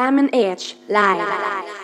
M and H live.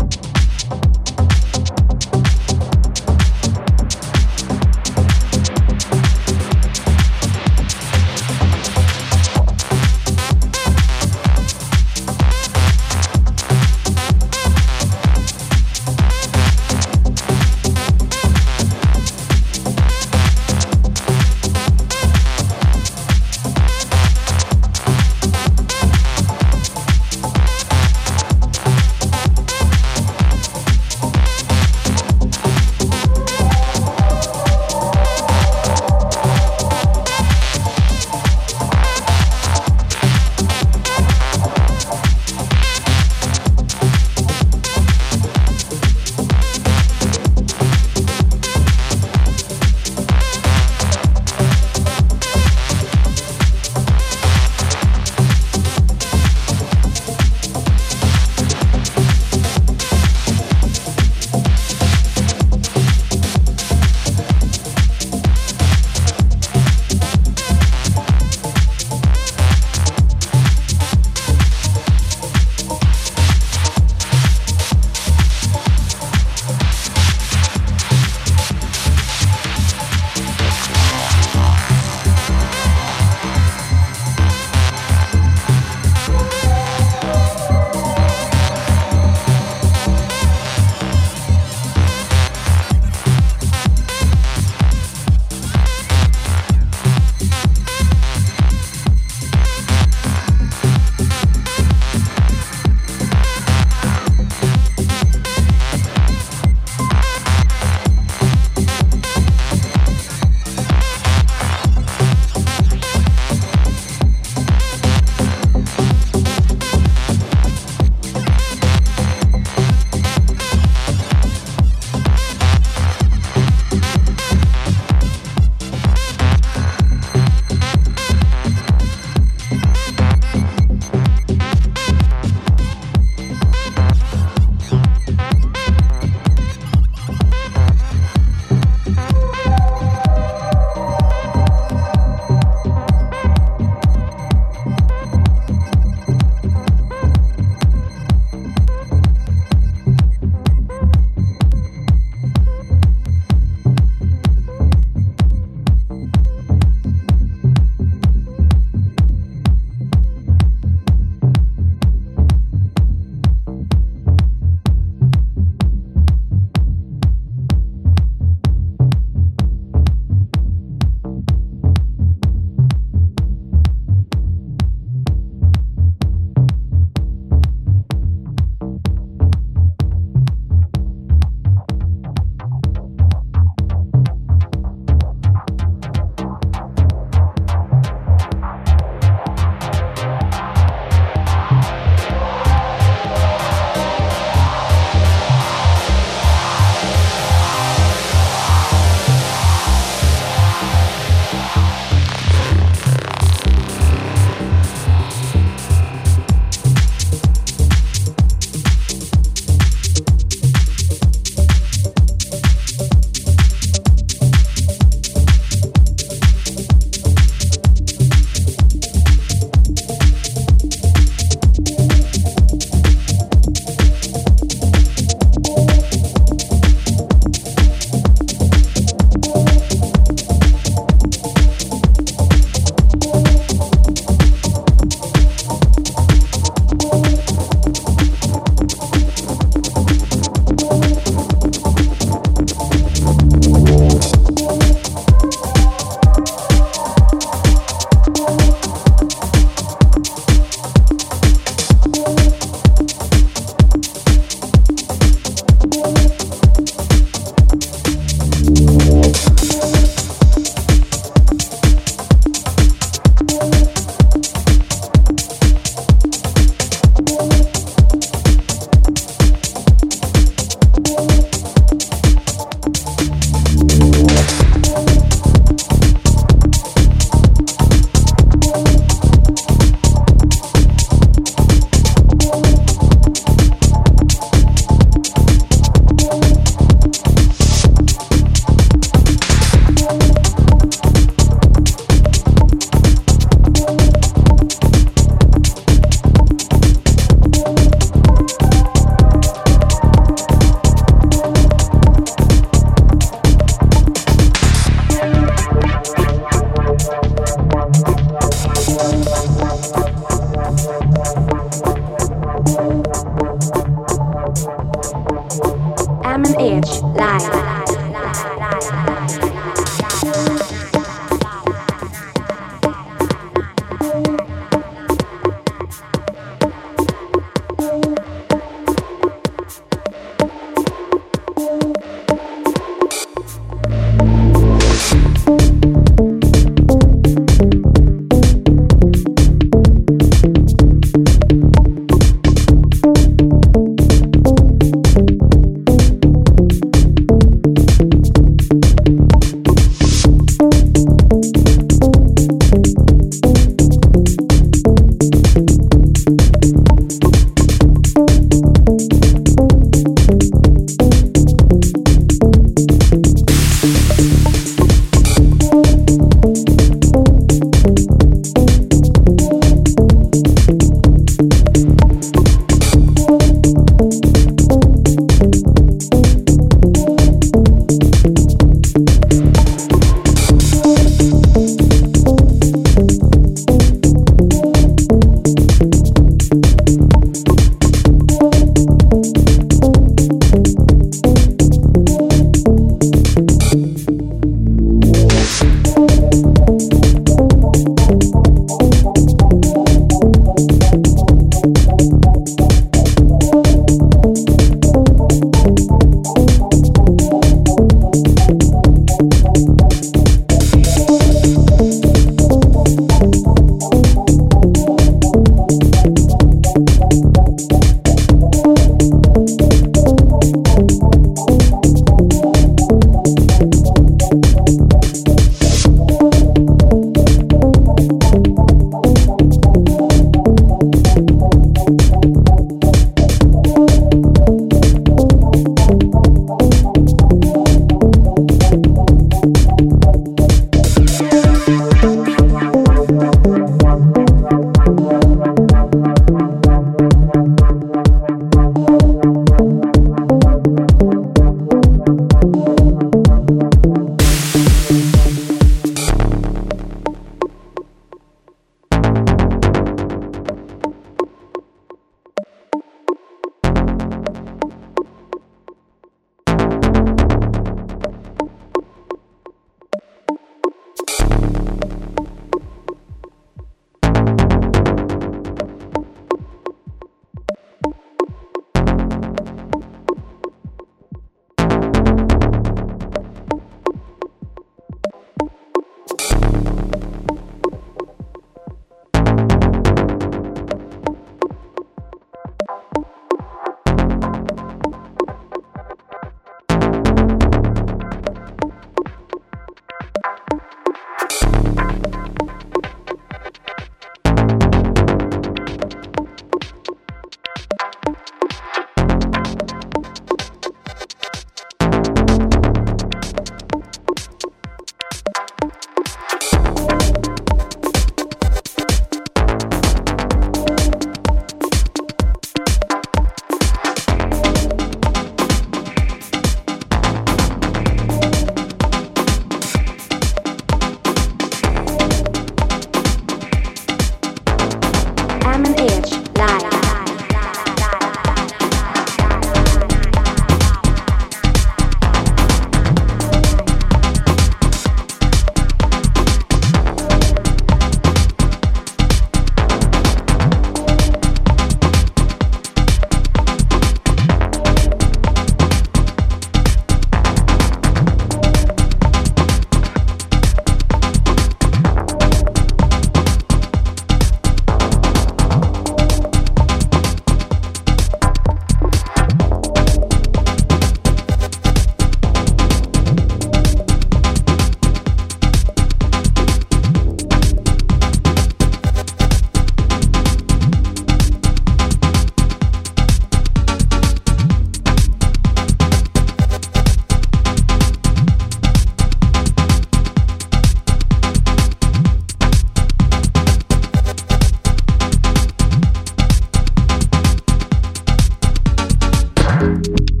you